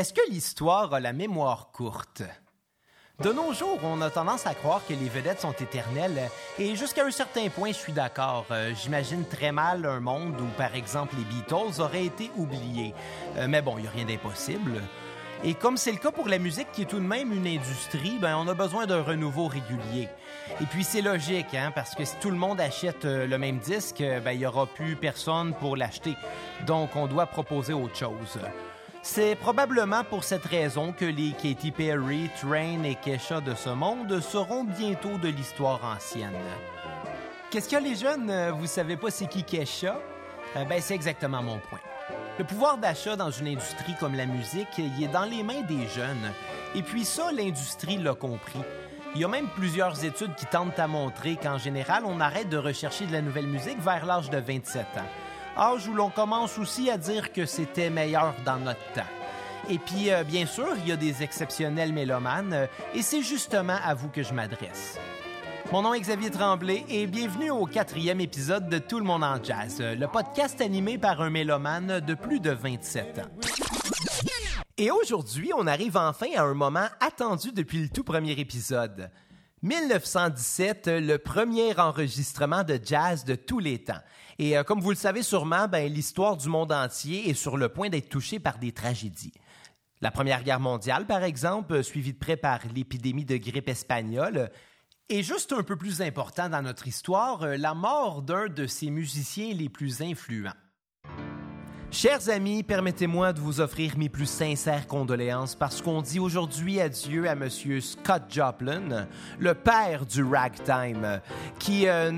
Est-ce que l'histoire a la mémoire courte? De nos jours, on a tendance à croire que les vedettes sont éternelles et jusqu'à un certain point, je suis d'accord. Euh, J'imagine très mal un monde où, par exemple, les Beatles auraient été oubliés. Euh, mais bon, il n'y a rien d'impossible. Et comme c'est le cas pour la musique qui est tout de même une industrie, ben on a besoin d'un renouveau régulier. Et puis c'est logique, hein, parce que si tout le monde achète euh, le même disque, ben il n'y aura plus personne pour l'acheter. Donc on doit proposer autre chose. C'est probablement pour cette raison que les Katy Perry, Train et Kesha de ce monde seront bientôt de l'histoire ancienne. Qu'est-ce que les jeunes, euh, vous savez pas c'est qui Kesha? Euh, ben c'est exactement mon point. Le pouvoir d'achat dans une industrie comme la musique, est dans les mains des jeunes. Et puis ça, l'industrie l'a compris. Il y a même plusieurs études qui tentent à montrer qu'en général, on arrête de rechercher de la nouvelle musique vers l'âge de 27 ans âge où l'on commence aussi à dire que c'était meilleur dans notre temps. Et puis, euh, bien sûr, il y a des exceptionnels mélomanes, euh, et c'est justement à vous que je m'adresse. Mon nom est Xavier Tremblay et bienvenue au quatrième épisode de Tout le monde en jazz, euh, le podcast animé par un mélomane de plus de 27 ans. Et aujourd'hui, on arrive enfin à un moment attendu depuis le tout premier épisode. 1917, le premier enregistrement de jazz de tous les temps. Et euh, comme vous le savez sûrement, ben, l'histoire du monde entier est sur le point d'être touchée par des tragédies. La Première Guerre mondiale, par exemple, suivie de près par l'épidémie de grippe espagnole, et juste un peu plus important dans notre histoire, euh, la mort d'un de ses musiciens les plus influents. Chers amis, permettez-moi de vous offrir mes plus sincères condoléances parce qu'on dit aujourd'hui adieu à Monsieur Scott Joplin, le père du ragtime, qui euh,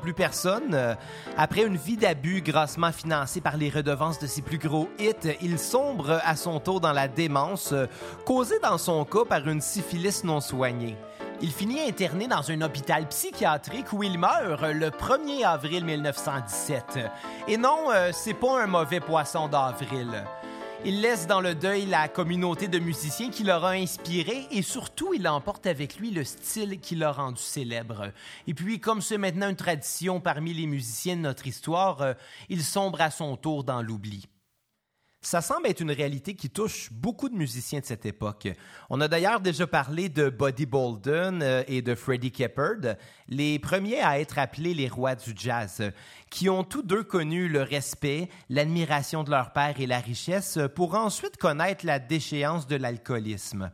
plus personne. Après une vie d'abus grassement financée par les redevances de ses plus gros hits, il sombre à son tour dans la démence, causée dans son cas par une syphilis non soignée. Il finit interné dans un hôpital psychiatrique où il meurt le 1er avril 1917. Et non, euh, c'est pas un mauvais poisson d'avril. Il laisse dans le deuil la communauté de musiciens qui l'aura inspiré et surtout il emporte avec lui le style qui l'a rendu célèbre. Et puis, comme c'est maintenant une tradition parmi les musiciens de notre histoire, euh, il sombre à son tour dans l'oubli. Ça semble être une réalité qui touche beaucoup de musiciens de cette époque. On a d'ailleurs déjà parlé de Buddy Bolden euh, et de Freddie Keppard, les premiers à être appelés les rois du jazz, qui ont tous deux connu le respect, l'admiration de leur père et la richesse pour ensuite connaître la déchéance de l'alcoolisme.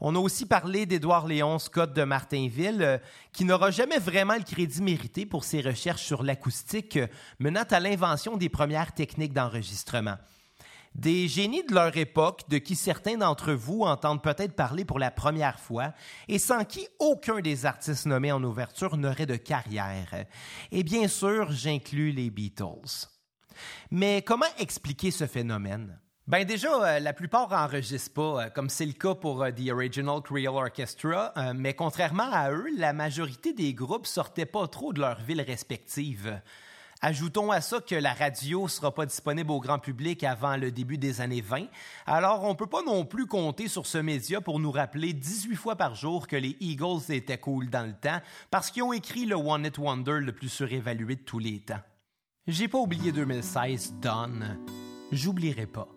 On a aussi parlé d'Édouard Léon Scott de Martinville, euh, qui n'aura jamais vraiment le crédit mérité pour ses recherches sur l'acoustique, menant à l'invention des premières techniques d'enregistrement. Des génies de leur époque, de qui certains d'entre vous entendent peut-être parler pour la première fois, et sans qui aucun des artistes nommés en ouverture n'aurait de carrière. Et bien sûr, j'inclus les Beatles. Mais comment expliquer ce phénomène? Ben déjà, euh, la plupart enregistrent pas, euh, comme c'est le cas pour euh, The Original Creole Orchestra, mais contrairement à eux, la majorité des groupes sortaient pas trop de leur ville respective. Ajoutons à ça que la radio sera pas disponible au grand public avant le début des années 20, alors on ne peut pas non plus compter sur ce média pour nous rappeler 18 fois par jour que les Eagles étaient cool dans le temps parce qu'ils ont écrit le One It Wonder le plus surévalué de tous les temps. J'ai pas oublié 2016, Don. J'oublierai pas.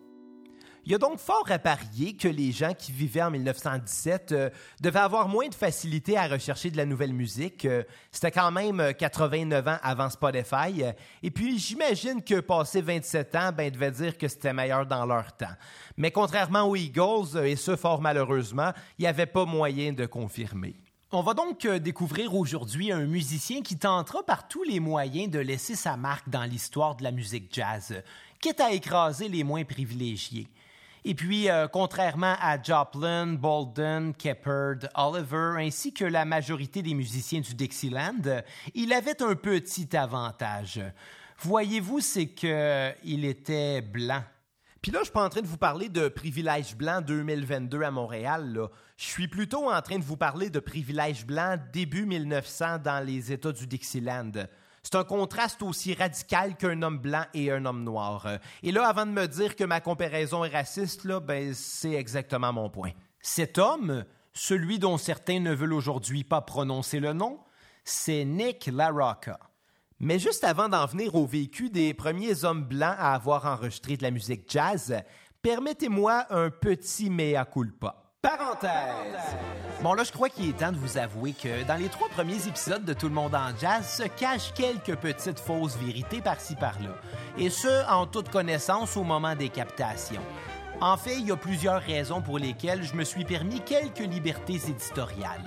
Il y a donc fort à parier que les gens qui vivaient en 1917 euh, devaient avoir moins de facilité à rechercher de la nouvelle musique. Euh, c'était quand même 89 euh, ans avant Spotify. et puis, j'imagine que passé 27 ans, ben, devaient dire que c'était meilleur dans leur temps. Mais contrairement aux Eagles, et ce fort malheureusement, il n'y avait pas moyen de confirmer. On va donc découvrir aujourd'hui un musicien qui tentera par tous les moyens de laisser sa marque dans l'histoire de la musique jazz, quitte à écraser les moins privilégiés. Et puis, euh, contrairement à Joplin, Bolden, Keppard, Oliver, ainsi que la majorité des musiciens du Dixieland, il avait un petit avantage. Voyez-vous, c'est qu'il était blanc. Puis là, je suis pas en train de vous parler de privilège blanc 2022 à Montréal. Je suis plutôt en train de vous parler de privilège blanc début 1900 dans les États du Dixieland. C'est un contraste aussi radical qu'un homme blanc et un homme noir. Et là, avant de me dire que ma comparaison est raciste, là, ben, c'est exactement mon point. Cet homme, celui dont certains ne veulent aujourd'hui pas prononcer le nom, c'est Nick LaRocca. Mais juste avant d'en venir au vécu des premiers hommes blancs à avoir enregistré de la musique jazz, permettez-moi un petit mea culpa. Parenthèse. Bon, là, je crois qu'il est temps de vous avouer que dans les trois premiers épisodes de Tout le monde en jazz se cachent quelques petites fausses vérités par-ci par-là. Et ce, en toute connaissance au moment des captations. En fait, il y a plusieurs raisons pour lesquelles je me suis permis quelques libertés éditoriales.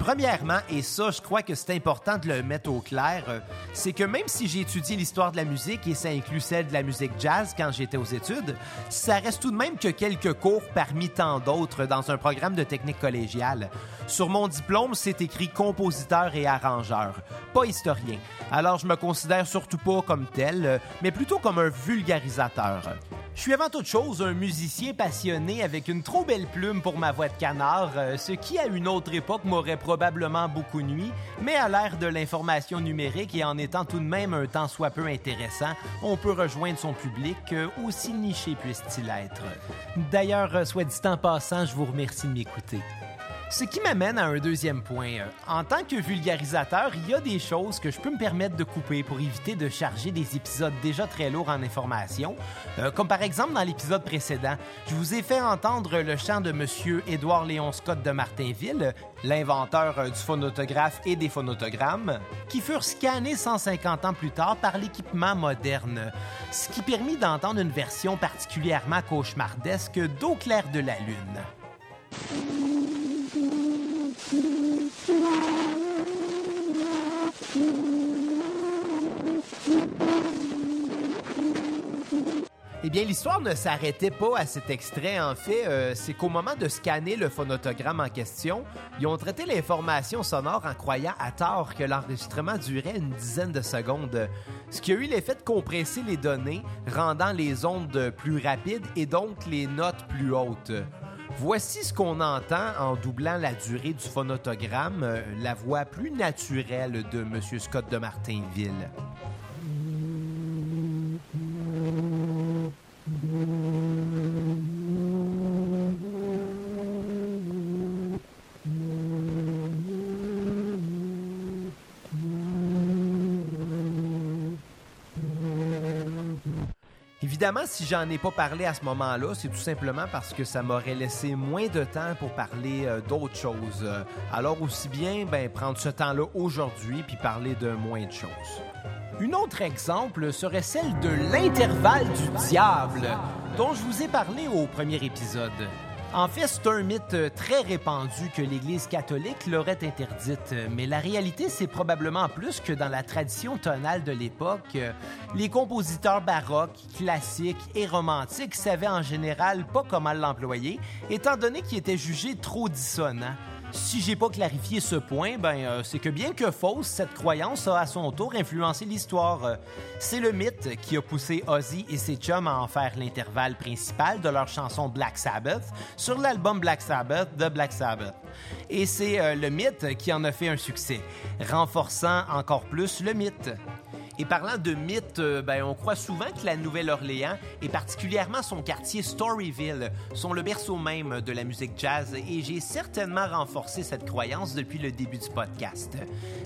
Premièrement, et ça, je crois que c'est important de le mettre au clair, euh, c'est que même si j'ai étudié l'histoire de la musique et ça inclut celle de la musique jazz quand j'étais aux études, ça reste tout de même que quelques cours parmi tant d'autres dans un programme de technique collégiale. Sur mon diplôme, c'est écrit compositeur et arrangeur, pas historien. Alors je me considère surtout pas comme tel, euh, mais plutôt comme un vulgarisateur. Je suis avant toute chose un musicien passionné avec une trop belle plume pour ma voix de canard, euh, ce qui à une autre époque m'aurait probablement beaucoup nuit, mais à l'ère de l'information numérique et en étant tout de même un temps soit peu intéressant, on peut rejoindre son public, euh, aussi niché puisse-t-il être. D'ailleurs, euh, soit dit en passant, je vous remercie de m'écouter. Ce qui m'amène à un deuxième point. Euh, en tant que vulgarisateur, il y a des choses que je peux me permettre de couper pour éviter de charger des épisodes déjà très lourds en information. Euh, comme par exemple dans l'épisode précédent, je vous ai fait entendre le chant de Monsieur Édouard Léon Scott de Martinville, l'inventeur euh, du phonotographe et des phonotogrammes, qui furent scannés 150 ans plus tard par l'équipement moderne, ce qui permit d'entendre une version particulièrement cauchemardesque d'Eau claire de la Lune. Eh bien, l'histoire ne s'arrêtait pas à cet extrait. En fait, euh, c'est qu'au moment de scanner le phonotogramme en question, ils ont traité l'information sonore en croyant à tort que l'enregistrement durait une dizaine de secondes, ce qui a eu l'effet de compresser les données, rendant les ondes plus rapides et donc les notes plus hautes. Voici ce qu'on entend en doublant la durée du phonotogramme, euh, la voix plus naturelle de M. Scott de Martinville. Évidemment, si j'en ai pas parlé à ce moment-là, c'est tout simplement parce que ça m'aurait laissé moins de temps pour parler euh, d'autres choses. alors aussi bien ben, prendre ce temps-là aujourd'hui puis parler de moins de choses. Un autre exemple serait celle de l'intervalle du diable, dont je vous ai parlé au premier épisode. En fait, c'est un mythe très répandu que l'Église catholique l'aurait interdite, mais la réalité, c'est probablement plus que dans la tradition tonale de l'époque, les compositeurs baroques, classiques et romantiques savaient en général pas comment l'employer, étant donné qu'il était jugé trop dissonant. Si j'ai pas clarifié ce point, ben euh, c'est que bien que fausse, cette croyance a à son tour influencé l'histoire. Euh, c'est le mythe qui a poussé Ozzy et ses chums à en faire l'intervalle principal de leur chanson Black Sabbath sur l'album Black Sabbath de Black Sabbath. Et c'est euh, le mythe qui en a fait un succès, renforçant encore plus le mythe. Et parlant de mythes, euh, ben, on croit souvent que la Nouvelle-Orléans, et particulièrement son quartier Storyville, sont le berceau même de la musique jazz, et j'ai certainement renforcé cette croyance depuis le début du podcast.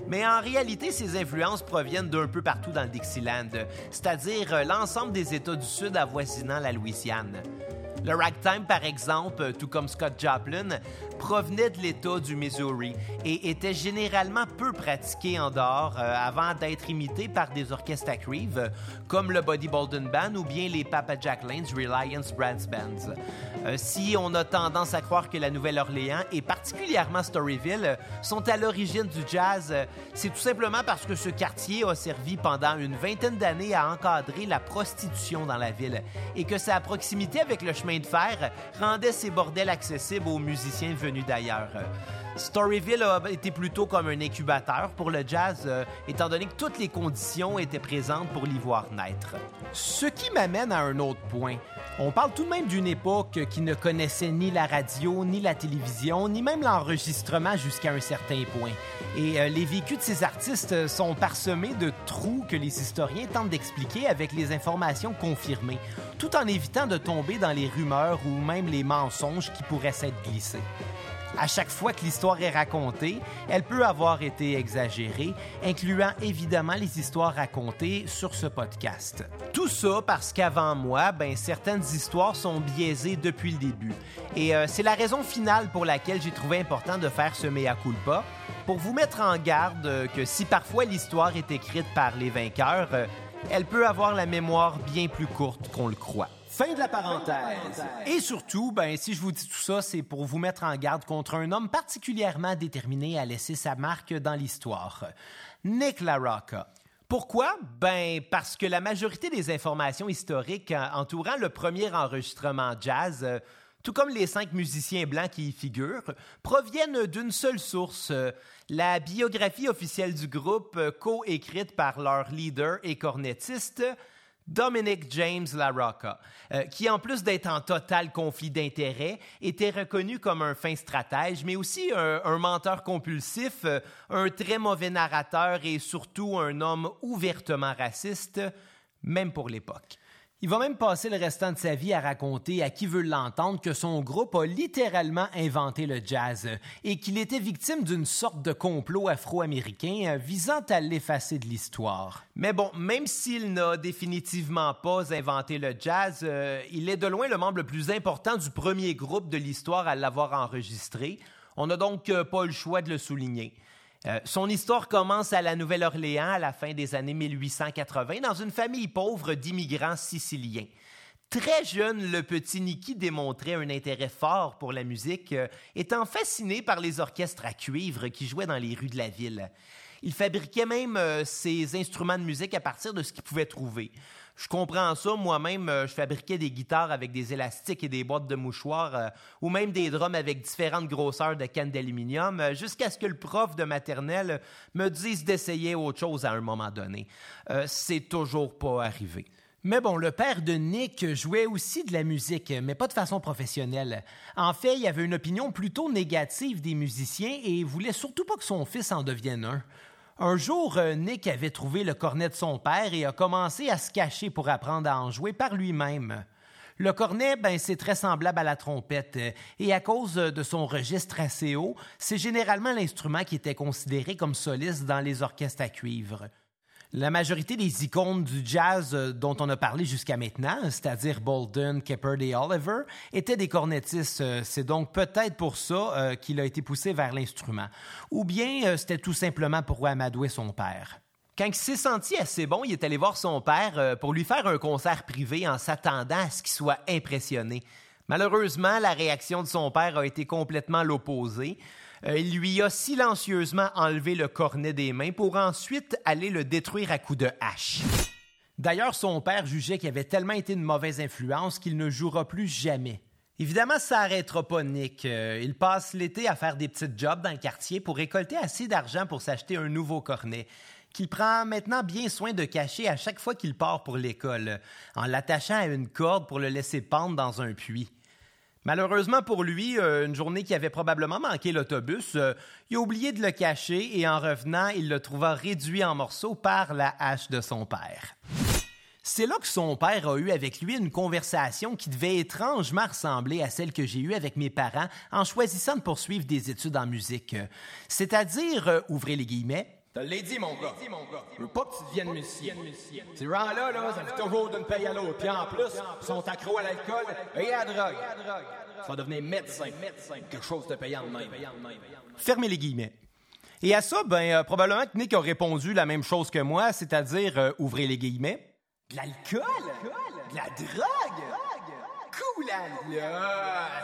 Mais en réalité, ces influences proviennent d'un peu partout dans le Dixieland, c'est-à-dire euh, l'ensemble des États du Sud avoisinant la Louisiane. Le ragtime, par exemple, tout comme Scott Joplin, provenait de l'État du Missouri et était généralement peu pratiqué en dehors euh, avant d'être imité par des orchestres à Creve, comme le Buddy Bolden Band ou bien les Papa Jack Lane's Reliance Brass Bands. Euh, si on a tendance à croire que la Nouvelle-Orléans et particulièrement Storyville sont à l'origine du jazz, euh, c'est tout simplement parce que ce quartier a servi pendant une vingtaine d'années à encadrer la prostitution dans la ville et que sa proximité avec le chemin de fer rendait ces bordels accessibles aux musiciens venus d'ailleurs. Storyville a été plutôt comme un incubateur pour le jazz, euh, étant donné que toutes les conditions étaient présentes pour l'y voir naître. Ce qui m'amène à un autre point. On parle tout de même d'une époque qui ne connaissait ni la radio, ni la télévision, ni même l'enregistrement jusqu'à un certain point. Et euh, les vécus de ces artistes sont parsemés de trous que les historiens tentent d'expliquer avec les informations confirmées, tout en évitant de tomber dans les rumeurs ou même les mensonges qui pourraient s'être glissés. À chaque fois que l'histoire est racontée, elle peut avoir été exagérée, incluant évidemment les histoires racontées sur ce podcast. Tout ça parce qu'avant moi, ben, certaines histoires sont biaisées depuis le début. Et euh, c'est la raison finale pour laquelle j'ai trouvé important de faire ce mea culpa, pour vous mettre en garde que si parfois l'histoire est écrite par les vainqueurs, euh, elle peut avoir la mémoire bien plus courte qu'on le croit. Fin de la parenthèse. Et surtout, ben, si je vous dis tout ça, c'est pour vous mettre en garde contre un homme particulièrement déterminé à laisser sa marque dans l'histoire. Nick LaRocca. Pourquoi? Ben, parce que la majorité des informations historiques entourant le premier enregistrement jazz, euh, tout comme les cinq musiciens blancs qui y figurent, proviennent d'une seule source, euh, la biographie officielle du groupe, euh, co-écrite par leur leader et cornettiste, Dominic James LaRocca, euh, qui en plus d'être en total conflit d'intérêts, était reconnu comme un fin stratège, mais aussi un, menteur compulsif, euh, un très mauvais narrateur et surtout un homme ouvertement raciste, même pour l'époque. Il va même passer le restant de sa vie à raconter à qui veut l'entendre que son groupe a littéralement inventé le jazz et qu'il était victime d'une sorte de complot afro-américain visant à l'effacer de l'histoire. Mais bon, même s'il n'a définitivement pas inventé le jazz, euh, il est de loin le membre le plus important du premier groupe de l'histoire à l'avoir enregistré. On n'a donc euh, pas le choix de le souligner. Euh, son histoire commence à la Nouvelle-Orléans à la fin des années 1880 dans une famille pauvre d'immigrants siciliens. Très jeune, le petit Nicky démontrait un intérêt fort pour la musique, euh, étant fasciné par les orchestres à cuivre qui jouaient dans les rues de la ville. Il fabriquait même euh, ses instruments de musique à partir de ce qu'il pouvait trouver. Je comprends ça. Moi-même, euh, je fabriquais des guitares avec des élastiques et des boîtes de mouchoirs, euh, ou même des drums avec différentes grosseurs de cannes d'aluminium, jusqu'à ce que le prof de maternelle me dise d'essayer autre chose à un moment donné. C'est toujours pas arrivé. Mais bon, le père de Nick jouait aussi de la musique, mais pas de façon professionnelle. En fait, il avait une opinion plutôt négative des musiciens et voulait surtout pas que son fils en devienne un. Un jour, euh, Nick avait trouvé le cornet de son père et a commencé à se cacher pour apprendre à en jouer par lui-même. Le cornet, ben, c'est très semblable à la trompette, euh, et à cause de son registre assez haut, c'est généralement l'instrument qui était considéré comme soliste dans les orchestres à cuivre. La majorité des icônes du jazz euh, dont on a parlé jusqu'à maintenant, c'est-à-dire Bolden, Keppard et Oliver, étaient des cornettistes. Euh, c'est donc peut-être pour ça euh, qu'il a été poussé vers l'instrument. Ou bien c'était tout simplement pour amadouer son père. Quand il s'est senti assez bon, il est allé voir son père pour lui faire un concert privé en s'attendant à ce qu'il soit impressionné. Malheureusement, la réaction de son père a été complètement l'opposé. Euh, il lui a silencieusement enlevé le cornet des mains pour ensuite aller le détruire à coups de hache. D'ailleurs, son père jugeait qu'il avait tellement été une mauvaise influence qu'il ne jouera plus jamais. Évidemment, ça n'arrêtera pas Nick. Euh, il passe l'été à faire des petites jobs dans le quartier pour récolter assez d'argent pour s'acheter un nouveau cornet, qu'il prend maintenant bien soin de cacher à chaque fois qu'il part pour l'école, en l'attachant à une corde pour le laisser pendre dans un puits. Malheureusement pour lui, euh, une journée qui avait probablement manqué l'autobus, euh, il a oublié de le cacher et en revenant, il le trouva réduit en morceaux par la hache de son père. C'est là que son père a eu avec lui une conversation qui devait étrangement ressembler à celle que j'ai eue avec mes parents en choisissant de poursuivre des études en musique. C'est-à-dire, euh, ouvrez les guillemets, te l'ai dit, mon gars. Je veux pas que tu deviennes musicien. Ces gens-là, là, ça fait toujours d'une paye à l'autre. Puis en plus, ils sont accros à l'alcool et à la drogue. Tu vas devenir médecin. Quelque chose de payant de même. Fermez les guillemets. Et à ça, ben, euh, probablement que Nick a répondu la même chose que moi, c'est-à-dire, euh, ouvrez les guillemets. De l'alcool? De la drogue? Cool, là!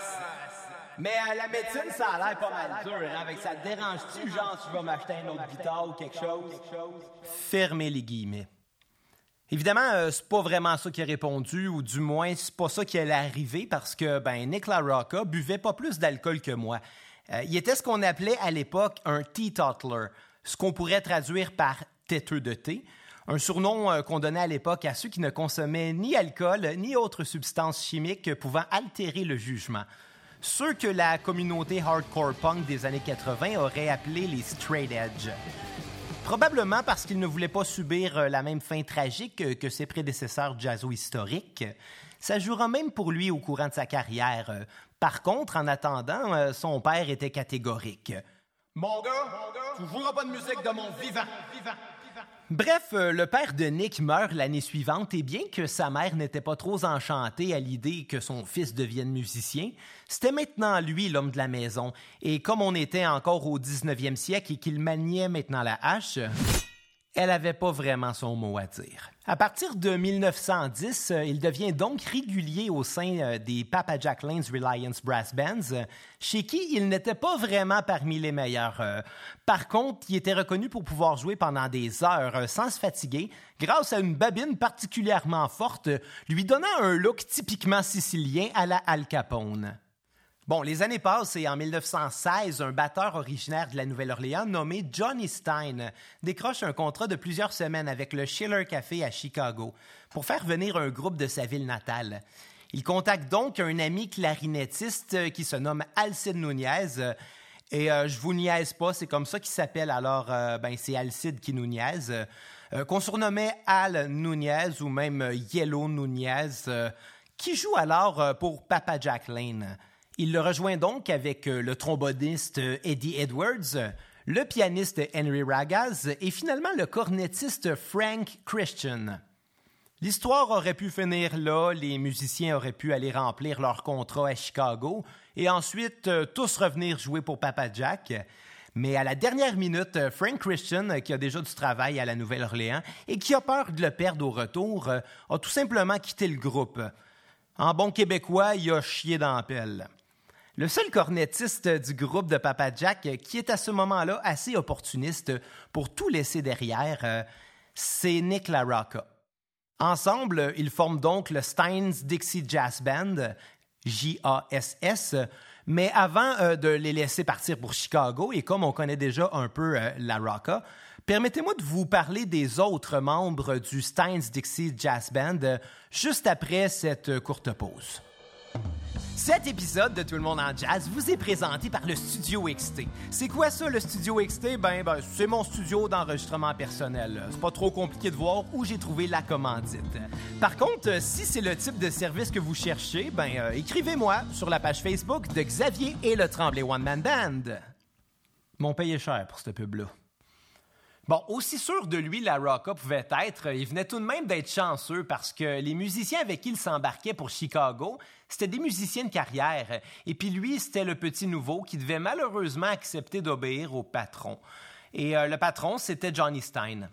Mais à la médecine, ça a l'air pas mal dur. Hein? Ça dérange-tu, genre, tu vas m'acheter une autre guitare ou quelque chose? Fermez les guillemets. Évidemment, euh, c'est pas vraiment ça qui a répondu, ou du moins, c'est pas ça qui allait arriver parce que ben, Nick LaRocca buvait pas plus d'alcool que moi. Euh, il était ce qu'on appelait à l'époque un teetotaler, ce qu'on pourrait traduire par têteux de thé, un surnom euh, qu'on donnait à l'époque à ceux qui ne consommaient ni alcool ni autres substances chimiques pouvant altérer le jugement. Ceux que la communauté hardcore punk des années 80 aurait appelés les straight edge. Probablement parce qu'il ne voulait pas subir euh, la même fin tragique que ses prédécesseurs jazzo-historiques. Ça jouera même pour lui au courant de sa carrière. Par contre, en attendant, euh, son père était catégorique. Mon gars, tu joueras pas de musique de mon vivant. Bref, euh, le père de Nick meurt l'année suivante et bien que sa mère n'était pas trop enchantée à l'idée que son fils devienne musicien, c'était maintenant lui l'homme de la maison. Et comme on était encore au 19e siècle et qu'il maniait maintenant la hache, elle n'avait pas vraiment son mot à dire. À partir de 1910, euh, il devient donc régulier au sein euh, des Papa Jack Lane's Reliance Brass Bands, euh, chez qui il n'était pas vraiment parmi les meilleurs. Par contre, il était reconnu pour pouvoir jouer pendant des heures sans se fatiguer, grâce à une babine particulièrement forte, lui donnant un look typiquement sicilien à la Al Capone. Bon, les années passent et en 1916, un batteur originaire de la Nouvelle-Orléans nommé Johnny Stein décroche un contrat de plusieurs semaines avec le Schiller Café à Chicago pour faire venir un groupe de sa ville natale. Il contacte donc un ami clarinettiste qui se nomme Alcide Nunez. Et euh, je vous niaise pas, c'est comme ça qu'il s'appelle. Alors, euh, ben, c'est Alcide qui nous niaise. Euh, qu'on surnommait Al Nunez ou même Yellow Nunez, qui joue alors pour Papa Jack Lane. Il le rejoint donc avec euh, le tromboniste euh, Eddie Edwards, le pianiste Henry Ragaz et finalement le cornettiste Frank Christian. L'histoire aurait pu finir là, les musiciens auraient pu aller remplir leur contrat à Chicago et ensuite euh, tous revenir jouer pour Papa Jack. Mais à la dernière minute, Frank Christian, qui a déjà du travail à la Nouvelle-Orléans et qui a peur de le perdre au retour, a tout simplement quitté le groupe. En bon québécois, il a chié dans la pelle. Le seul cornettiste du groupe de Papa Jack qui est à ce moment-là assez opportuniste pour tout laisser derrière, euh, c'est Nick LaRocca. Ensemble, ils forment donc le Steins Dixie Jazz Band, J-A-S-S, mais avant euh, de les laisser partir pour Chicago, et comme on connaît déjà un peu euh, LaRocca, permettez-moi de vous parler des autres membres du Steins Dixie Jazz Band juste après cette courte pause. Cet épisode de Tout le monde en jazz vous est présenté par le Studio XT. C'est quoi ça, le Studio XT? Ben, ben c'est mon studio d'enregistrement personnel. C'est pas trop compliqué de voir où j'ai trouvé la commandite. Par contre, si c'est le type de service que vous cherchez, ben, euh, écrivez-moi sur la page Facebook de Xavier et le Tremblay One Man Band. Mon payé cher pour cette pub-là. Bon, aussi sûr de lui la Rocka pouvait être, il venait tout de même d'être chanceux parce que les musiciens avec qui il s'embarquait pour Chicago, c'était des musiciens de carrière. Et puis lui, c'était le petit nouveau qui devait malheureusement accepter d'obéir au patron. Et euh, le patron, c'était Johnny Stein.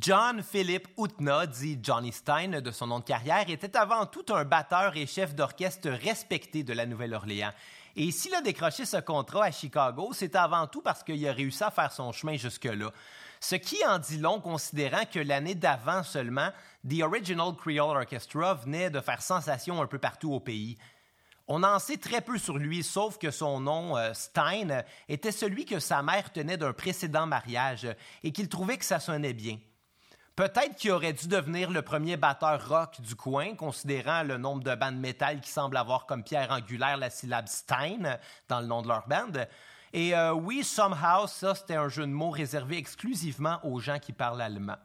John Philip Utna, dit Johnny Stein de son nom de carrière, était avant tout un batteur et chef d'orchestre respecté de la Nouvelle-Orléans. Et s'il a décroché ce contrat à Chicago, c'est avant tout parce qu'il a réussi à faire son chemin jusque-là. Ce qui en dit long considérant que l'année d'avant seulement, The Original Creole Orchestra venait de faire sensation un peu partout au pays. On en sait très peu sur lui, sauf que son nom, euh, Stein, était celui que sa mère tenait d'un précédent mariage et qu'il trouvait que ça sonnait bien. Peut-être qu'il aurait dû devenir le premier batteur rock du coin, considérant le nombre de bandes métal qui semblent avoir comme pierre angulaire la syllabe Stein dans le nom de leur band. Et euh, oui, somehow, ça, c'était un jeu de mots réservé exclusivement aux gens qui parlent allemand.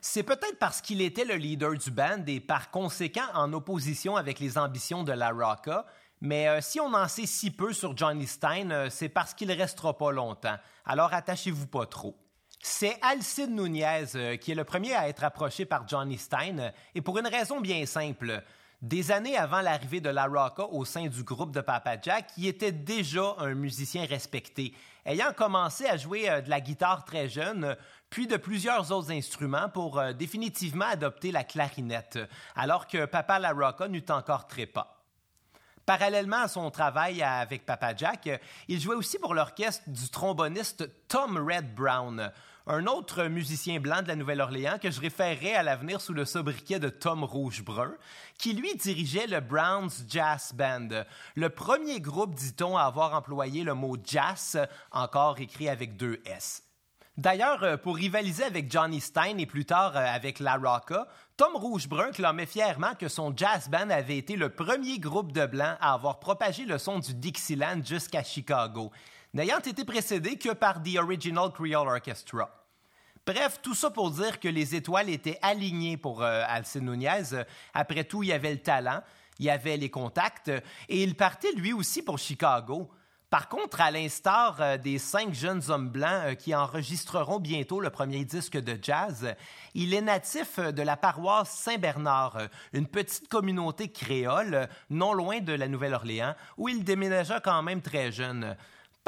C'est peut-être parce qu'il était le leader du band et par conséquent en opposition avec les ambitions de la Rocka, mais euh, si on en sait si peu sur Johnny Stein, euh, c'est parce qu'il restera pas longtemps. Alors attachez-vous pas trop. C'est Alcide Nunez qui est le premier à être approché par Johnny Stein, et pour une raison bien simple. Des années avant l'arrivée de La Rocca au sein du groupe de Papa Jack, il était déjà un musicien respecté, ayant commencé à jouer euh, de la guitare très jeune, puis de plusieurs autres instruments pour euh, définitivement adopter la clarinette, alors que Papa La Rocca n'eut encore très. Parallèlement à son travail avec Papa Jack, il jouait aussi pour l'orchestre du tromboniste Tom Red Brown, un autre musicien blanc de la Nouvelle-Orléans que je référerai à l'avenir sous le sobriquet de Tom Rouge-Brun, qui lui dirigeait le Browns Jazz Band, le premier groupe, dit-on, à avoir employé le mot jazz, encore écrit avec deux S. D'ailleurs, euh, pour rivaliser avec Johnny Stein et plus tard euh, avec La Rocca, Tom Rougebrun clamait fièrement que son jazz band avait été le premier groupe de blancs à avoir propagé le son du Dixieland jusqu'à Chicago, n'ayant été précédé que par The Original Creole Orchestra. Bref, tout ça pour dire que les étoiles étaient alignées pour euh, Alcide Nunez. Après tout, il y avait le talent, il y avait les contacts, et il partait lui aussi pour Chicago. Par contre, à l'instar euh, des cinq jeunes hommes blancs euh, qui enregistreront bientôt le premier disque de jazz, il est natif de la paroisse Saint-Bernard, une petite communauté créole non loin de la Nouvelle-Orléans, où il déménagea quand même très jeune.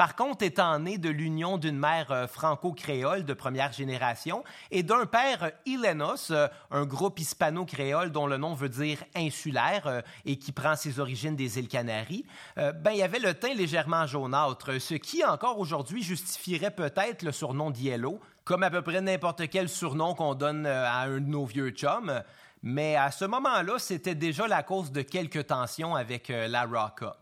Par contre, étant né de l'union d'une mère euh, franco-créole de première génération et d'un père Ilenos, euh, un groupe hispano-créole dont le nom veut dire insulaire euh, et qui prend ses origines des îles Canaries, ben, il y avait le teint légèrement jaunâtre, ce qui encore aujourd'hui justifierait peut-être le surnom d'Yellow, comme à peu près n'importe quel surnom qu'on donne à un de nos vieux chums. Mais à ce moment-là, c'était déjà la cause de quelques tensions avec la Rocka.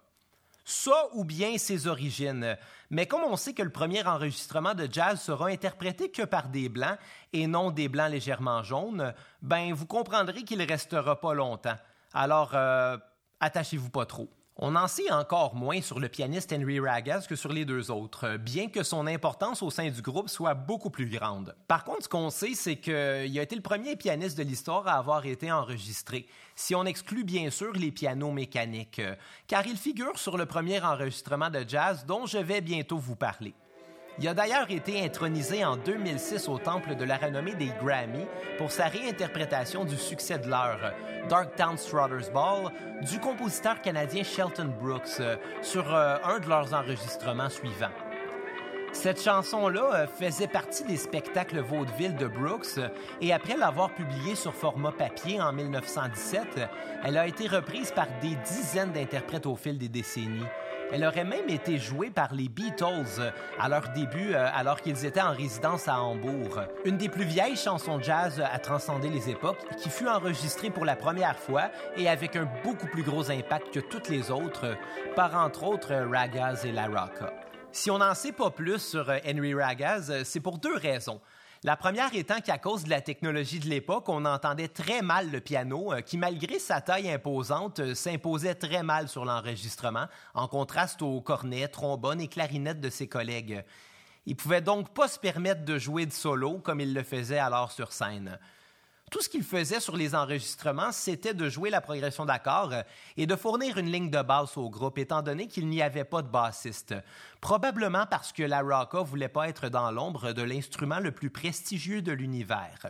Ça ou bien ses origines. Mais comme on sait que le premier enregistrement de jazz sera interprété que par des blancs et non des blancs légèrement jaunes, ben vous comprendrez qu'il restera pas longtemps. Alors, euh, attachez-vous pas trop. On en sait encore moins sur le pianiste Henry Ragaz que sur les deux autres, bien que son importance au sein du groupe soit beaucoup plus grande. Par contre, ce qu'on sait, c'est qu'il a été le premier pianiste de l'histoire à avoir été enregistré, si on exclut bien sûr les pianos mécaniques, car il figure sur le premier enregistrement de jazz dont je vais bientôt vous parler. Il a d'ailleurs été intronisé en 2006 au Temple de la renommée des Grammy pour sa réinterprétation du succès de l'heure, Darktown Strutter's Ball, du compositeur canadien Shelton Brooks, sur euh, un de leurs enregistrements suivants. Cette chanson-là euh, faisait partie des spectacles vaudeville de Brooks et après l'avoir publiée sur format papier en 1917, elle a été reprise par des dizaines d'interprètes au fil des décennies. Elle aurait même été jouée par les Beatles à leur début, euh, alors qu'ils étaient en résidence à Hambourg. Une des plus vieilles chansons jazz à transcender les époques, qui fut enregistrée pour la première fois et avec un beaucoup plus gros impact que toutes les autres, par entre autres Ragaz et La Rocca. Si on n'en sait pas plus sur euh, Henry Ragaz, euh, c'est pour deux raisons. La première étant qu'à cause de la technologie de l'époque, on entendait très mal le piano, euh, qui malgré sa taille imposante, euh, s'imposait très mal sur l'enregistrement, en contraste aux cornets, trombones et clarinettes de ses collègues. Il pouvait donc pas se permettre de jouer de solo comme il le faisait alors sur scène. Tout ce qu'il faisait sur les enregistrements, c'était de jouer la progression d'accords euh, et de fournir une ligne de basse au groupe, étant donné qu'il n'y avait pas de bassiste. Probablement parce que la Rocca voulait pas être dans l'ombre de l'instrument le plus prestigieux de l'univers.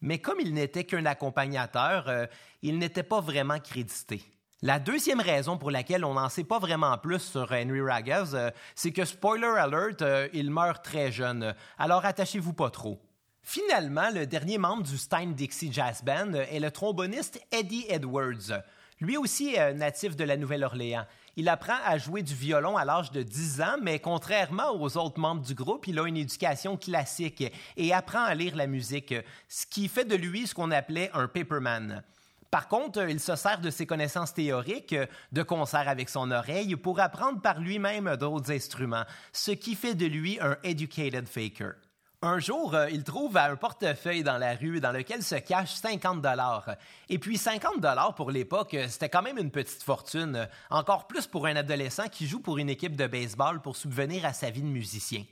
Mais comme il n'était qu'un accompagnateur, euh, il n'était pas vraiment crédité. La deuxième raison pour laquelle on n'en sait pas vraiment plus sur Henry Ragaz, euh, c'est que, spoiler alert, il meurt très jeune. Alors attachez-vous pas trop. Finalement, le dernier membre du Stein Dixie Jazz Band est le tromboniste Eddie Edwards. Lui aussi est natif de la Nouvelle-Orléans. Il apprend à jouer du violon à l'âge de 10 ans, mais contrairement aux autres membres du groupe, il a une éducation classique et apprend à lire la musique, ce qui fait de lui ce qu'on appelait un paperman. Par contre, il se sert de ses connaissances théoriques, de concert avec son oreille, pour apprendre par lui-même d'autres instruments, ce qui fait de lui un educated faker. Un jour, euh, il trouve un portefeuille dans la rue dans lequel se cache 50 dollars. Et puis 50 dollars pour l'époque, euh, c'était quand même une petite fortune, encore plus pour un adolescent qui joue pour une équipe de baseball pour subvenir à sa vie de musicien.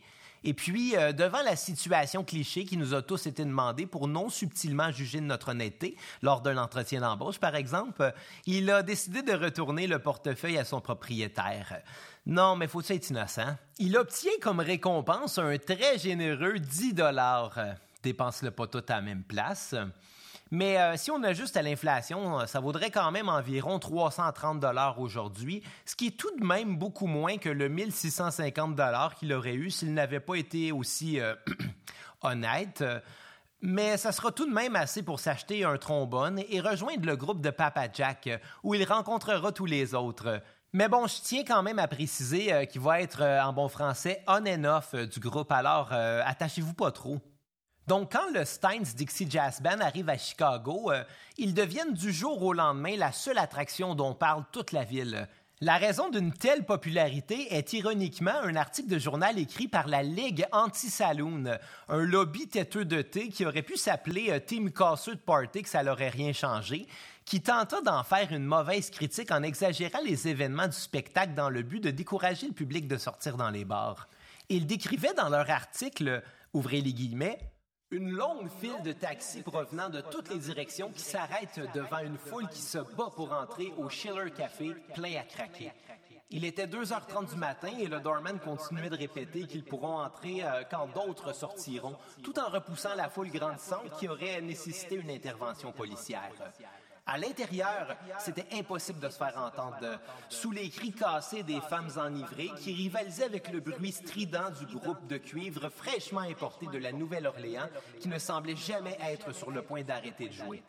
Et puis, euh, devant la situation cliché qui nous a tous été demandée pour non subtilement juger de notre honnêteté lors d'un entretien d'embauche, par exemple, il a décidé de retourner le portefeuille à son propriétaire. Non, mais faut être innocent? Il obtient comme récompense un très généreux 10 dollars. Dépense-le pas tout à la même place. Mais euh, si on ajuste à l'inflation, ça vaudrait quand même environ 330 dollars aujourd'hui, ce qui est tout de même beaucoup moins que le 1650 dollars qu'il aurait eu s'il n'avait pas été aussi euh, honnête. Mais ça sera tout de même assez pour s'acheter un trombone et rejoindre le groupe de Papa Jack, où il rencontrera tous les autres. Mais bon, je tiens quand même à préciser euh, qu'il va être, euh, en bon français, on euh, du groupe, alors attachez-vous pas trop. Donc, quand le Steins Dixie Jazz Band arrive à Chicago, ils deviennent du jour au lendemain la seule attraction dont parle toute la ville. La raison d'une telle popularité est ironiquement un article de journal écrit par la Ligue Anti-Saloon, un lobby têteux de thé qui aurait pu s'appeler euh, Team Casseux Party, que ça n'aurait rien changé, qui tenta d'en faire une mauvaise critique en exagérant les événements du spectacle dans le but de décourager le public de sortir dans les bars. Ils décrivaient dans leur article, ouvrez les guillemets, une longue file de taxis provenant de toutes les directions qui s'arrêtent devant une foule qui se bat pour entrer au Schiller Café plein à craquer. Il était 2h30 du matin et le doorman continuait de répéter qu'ils pourront entrer euh, quand d'autres sortiront, tout en repoussant la foule grandissante qui aurait nécessité une intervention policière. À l'intérieur, c'était impossible de se faire entendre. Sous les cris cassés des femmes enivrées qui rivalisaient avec le bruit strident du groupe de cuivre fraîchement importé de la Nouvelle-Orléans qui ne semblait jamais être sur le point d'arrêter de jouer.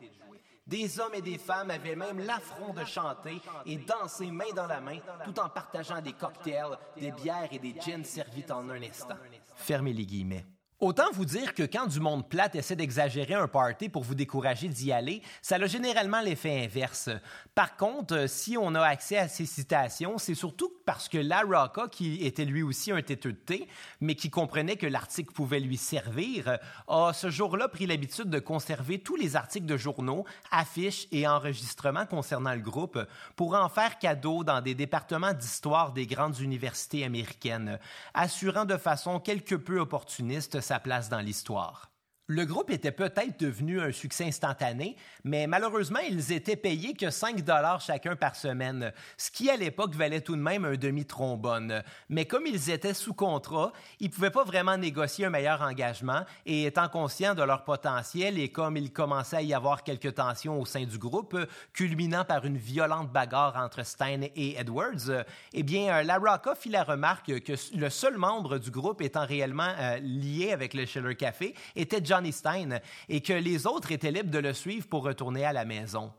Des hommes et des femmes avaient même l'affront de chanter et danser main dans la main tout en partageant des cocktails, des bières et des gins servis en un instant. Fermez les guillemets. Autant vous dire que quand du monde plate essaie d'exagérer un party pour vous décourager d'y aller, ça a généralement l'effet inverse. Par contre, euh, si on a accès à ces citations, c'est surtout parce que La qui était lui aussi un têteux de thé, mais qui comprenait que l'article pouvait lui servir, a ce jour-là pris l'habitude de conserver tous les articles de journaux, affiches et enregistrements concernant le groupe pour en faire cadeau dans des départements d'histoire des grandes universités américaines, assurant de façon quelque peu opportuniste sa place dans l'histoire. Le groupe était peut-être devenu un succès instantané, mais malheureusement, ils étaient payés que 5 dollars chacun par semaine, ce qui à l'époque valait tout de même un demi-trombone. Mais comme ils étaient sous contrat, ils ne pouvaient pas vraiment négocier un meilleur engagement et étant conscients de leur potentiel et comme il commençait à y avoir quelques tensions au sein du groupe, culminant par une violente bagarre entre Stein et Edwards, eh bien, La Rocca fit la remarque que le seul membre du groupe étant réellement euh, lié avec le Schiller Café était John Stein et que les autres étaient libres de le suivre pour retourner à la maison.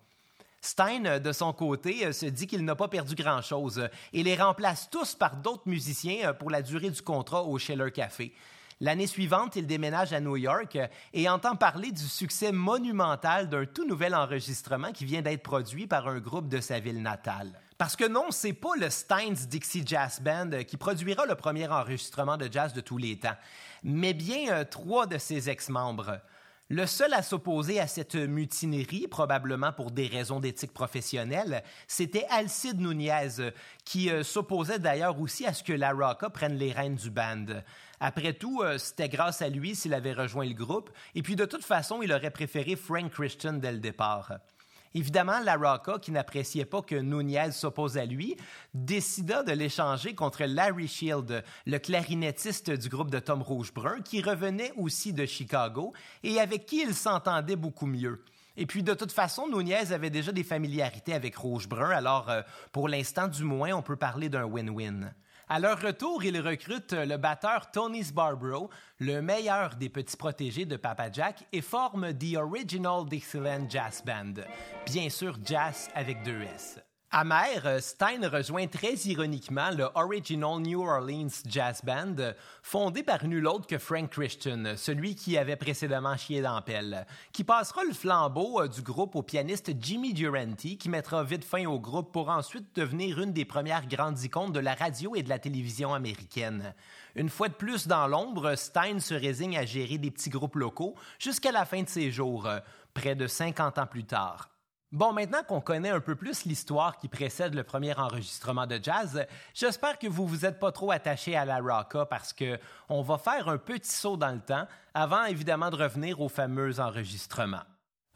Stein, de son côté, se dit qu'il n'a pas perdu grand-chose et les remplace tous par d'autres musiciens pour la durée du contrat au Schiller Café. L'année suivante, il déménage à New York et entend parler du succès monumental d'un tout nouvel enregistrement qui vient d'être produit par un groupe de sa ville natale. Parce que non, c'est pas le Steins Dixie Jazz Band qui produira le premier enregistrement de jazz de tous les temps mais bien euh, trois de ses ex-membres. Le seul à s'opposer à cette mutinerie, probablement pour des raisons d'éthique professionnelle, c'était Alcide Nunez, qui euh, s'opposait d'ailleurs aussi à ce que La Rocca prenne les rênes du band. Après tout, euh, c'était grâce à lui s'il avait rejoint le groupe, et puis de toute façon, il aurait préféré Frank Christian dès le départ. Évidemment, La Rocca, qui n'appréciait pas que Nunez s'oppose à lui, décida de l'échanger contre Larry Shield, le clarinettiste du groupe de Tom Rougebrun, qui revenait aussi de Chicago et avec qui il s'entendait beaucoup mieux. Et puis, de toute façon, Nunez avait déjà des familiarités avec Rougebrun, alors euh, pour l'instant, du moins, on peut parler d'un win-win. À leur retour, ils recrutent le batteur Tony Sbarbro, le meilleur des petits protégés de Papa Jack, et forment The Original Dixieland Jazz Band. Bien sûr, jazz avec deux S. Amer, euh, Stein rejoint très ironiquement le Original New Orleans Jazz Band, fondé par nul autre que Frank Christian, celui qui avait précédemment chié dans Pelle, qui passera le flambeau euh, du groupe au pianiste Jimmy Durante, qui mettra vite fin au groupe pour ensuite devenir une des premières grandes icônes de la radio et de la télévision américaine. Une fois de plus dans l'ombre, Stein se résigne à gérer des petits groupes locaux jusqu'à la fin de ses jours, euh, près de 50 ans plus tard. Bon, maintenant qu'on connaît un peu plus l'histoire qui précède le premier enregistrement de jazz, j'espère que vous vous êtes pas trop attaché à la rocka parce que on va faire un petit saut dans le temps avant évidemment de revenir au fameux enregistrement.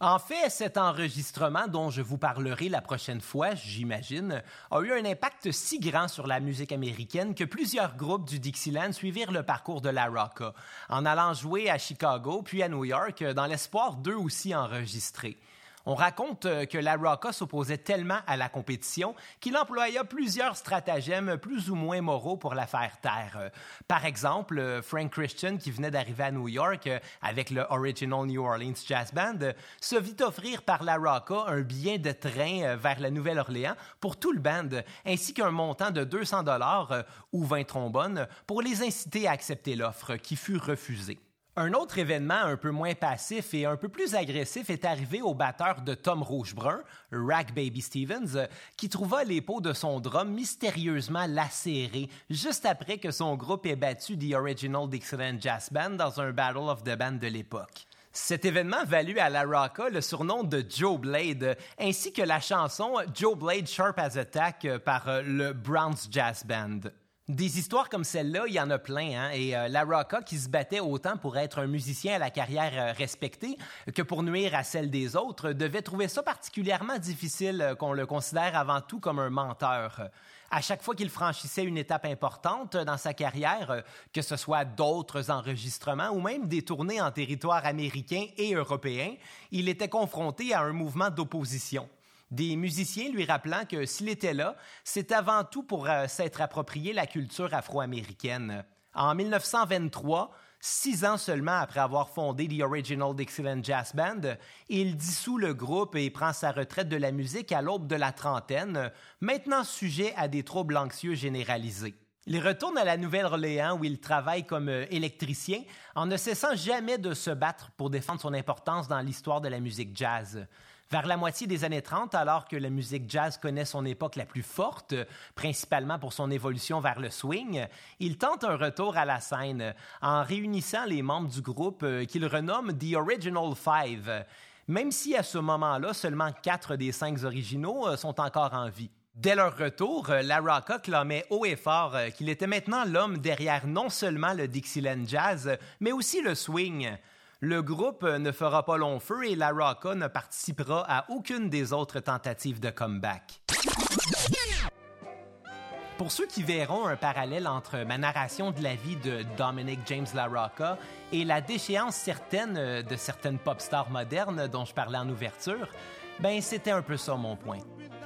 En fait, cet enregistrement dont je vous parlerai la prochaine fois, j'imagine, a eu un impact si grand sur la musique américaine que plusieurs groupes du Dixieland suivirent le parcours de la rocka, en allant jouer à Chicago puis à New York dans l'espoir d'eux aussi enregistrer. On raconte euh, que La Rocca s'opposait tellement à la compétition qu'il employa plusieurs stratagèmes plus ou moins moraux pour la faire taire. Euh, par exemple, euh, Frank Christian, qui venait d'arriver à New York avec le Original New Orleans Jazz Band, se vit offrir par La Rocca un billet de train vers la Nouvelle-Orléans pour tout le band, ainsi qu'un montant de 200 dollars ou 20 trombones pour les inciter à accepter l'offre, qui fut refusée. Un autre événement un peu moins passif et un peu plus agressif est arrivé au batteur de Tom Rougebrun, Rack Baby Stevens, qui trouva les peaux de son drum mystérieusement lacérées juste après que son groupe ait battu The Original Dixieland Jazz Band dans un Battle of the Band de l'époque. Cet événement valut à la Rocka le surnom de Joe Blade, ainsi que la chanson Joe Blade Sharp as Attack par euh, le Browns Jazz Band. Des histoires comme celle-là, il y en a plein. Hein? Et euh, La qui se battait autant pour être un musicien à la carrière euh, respectée que pour nuire à celle des autres, devait trouver ça particulièrement difficile euh, qu'on le considère avant tout comme un menteur. À chaque fois qu'il franchissait une étape importante dans sa carrière, que ce soit d'autres enregistrements ou même des tournées en territoire américain et européen, il était confronté à un mouvement d'opposition des musiciens lui rappelant que s'il était là, c'est avant tout pour euh, s'être approprié la culture afro-américaine. En 1923, six ans seulement après avoir fondé The Original Dixieland Jazz Band, il dissout le groupe et prend sa retraite de la musique à l'aube de la trentaine, maintenant sujet à des troubles anxieux généralisés. Il retourne à la Nouvelle-Orléans où il travaille comme euh, électricien en ne cessant jamais de se battre pour défendre son importance dans l'histoire de la musique jazz. Vers la moitié des années 30, alors que la musique jazz connaît son époque la plus forte, principalement pour son évolution vers le swing, il tente un retour à la scène en réunissant les membres du groupe euh, qu'il renomme The Original Five, même si à ce moment-là, seulement quatre des cinq originaux euh, sont encore en vie. Dès leur retour, euh, La Rocca clamait haut et fort qu'il était maintenant l'homme derrière non seulement le Dixieland Jazz, mais aussi le swing. Le groupe ne fera pas long feu et La Rocca ne participera à aucune des autres tentatives de comeback. Pour ceux qui verront un parallèle entre ma narration de la vie de Dominic James LaRocca et la déchéance certaine de certaines pop stars modernes dont je parlais en ouverture, ben c'était un peu ça mon point.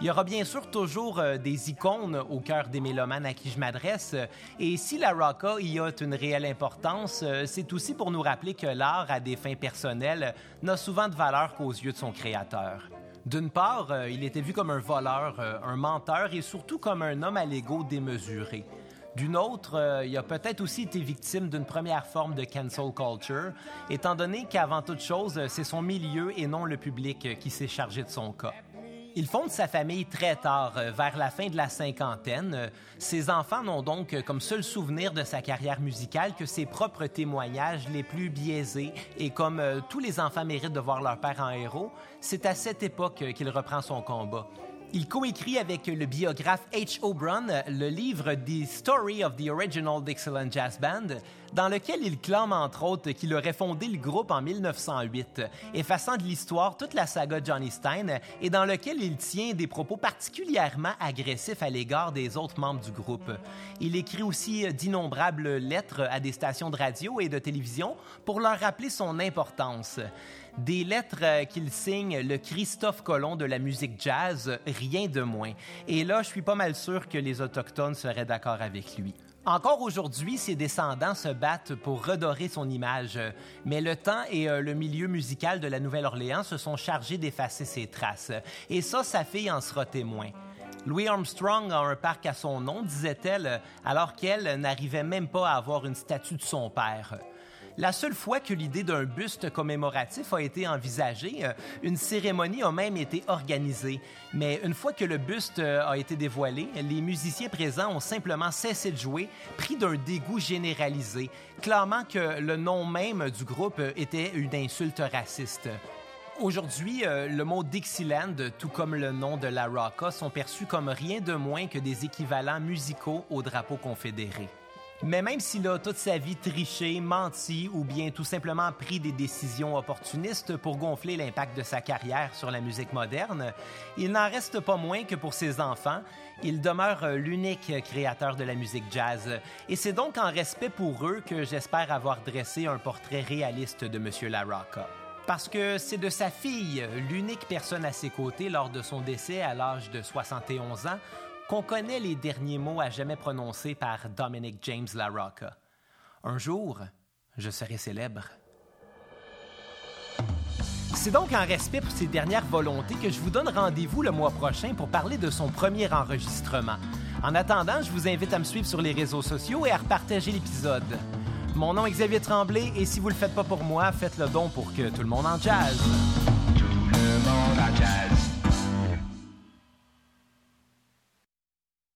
Il y aura bien sûr toujours euh, des icônes au cœur des mélomanes à qui je m'adresse, et si la Rocka y a une réelle importance, euh, c'est aussi pour nous rappeler que l'art à des fins personnelles n'a souvent de valeur qu'aux yeux de son créateur. D'une part, euh, il était vu comme un voleur, un menteur et surtout comme un homme à l'ego démesuré. D'une autre, il a peut-être aussi été victime d'une première forme de cancel culture, étant donné qu'avant toute chose, c'est son milieu et non le public qui s'est chargé de son cas. Il fonde sa famille très tard, euh, vers la fin de la cinquantaine. Euh, ses enfants n'ont donc euh, comme seul souvenir de sa carrière musicale que ses propres témoignages les plus biaisés. Et comme tous les enfants méritent de voir leur père en héros, c'est à cette époque qu'il reprend son combat. Il coécrit avec le biographe H. O'Brien le livre The Story of the Original Dixieland Jazz Band, dans lequel il clame entre autres qu'il aurait fondé le groupe en 1908, effaçant de l'histoire toute la saga Johnny Stein et dans lequel il tient des propos particulièrement agressifs à l'égard des autres membres du groupe. Il écrit aussi d'innombrables lettres à des stations de radio et de télévision pour leur rappeler son importance. Des lettres euh, qu'il signe le Christophe Colomb de la musique jazz, rien de moins. Et là, je suis pas mal sûr que les Autochtones seraient d'accord avec lui. Encore aujourd'hui, ses descendants se battent pour redorer son image, mais le temps et euh, le milieu musical de la Nouvelle-Orléans se sont chargés d'effacer ses traces. Et ça, sa fille en sera témoin. Louis Armstrong a un parc à son nom, disait-elle, alors qu'elle n'arrivait même pas à avoir une statue de son père. La seule fois que l'idée d'un buste commémoratif a été envisagée, euh, une cérémonie a même été organisée. Mais une fois que le buste euh, a été dévoilé, les musiciens présents ont simplement cessé de jouer, pris d'un dégoût généralisé, clamant que le nom même du groupe était une insulte raciste. Aujourd'hui, euh, le mot Dixieland, tout comme le nom de la Rocka, sont perçus comme rien de moins que des équivalents musicaux au drapeau confédéré. Mais même s'il a toute sa vie triché, menti ou bien tout simplement pris des décisions opportunistes pour gonfler l'impact de sa carrière sur la musique moderne, il n'en reste pas moins que pour ses enfants, il demeure l'unique créateur de la musique jazz. Et c'est donc en respect pour eux que j'espère avoir dressé un portrait réaliste de M. LaRocca. Parce que c'est de sa fille, l'unique personne à ses côtés lors de son décès à l'âge de 71 ans, qu'on connaît les derniers mots à jamais prononcés par Dominic James LaRocca. Un jour, je serai célèbre. C'est donc en respect pour ses dernières volontés que je vous donne rendez-vous le mois prochain pour parler de son premier enregistrement. En attendant, je vous invite à me suivre sur les réseaux sociaux et à repartager l'épisode. Mon nom est Xavier Tremblay et si vous le faites pas pour moi, faites le don pour que tout le monde en jazz. Tout le monde en jazz.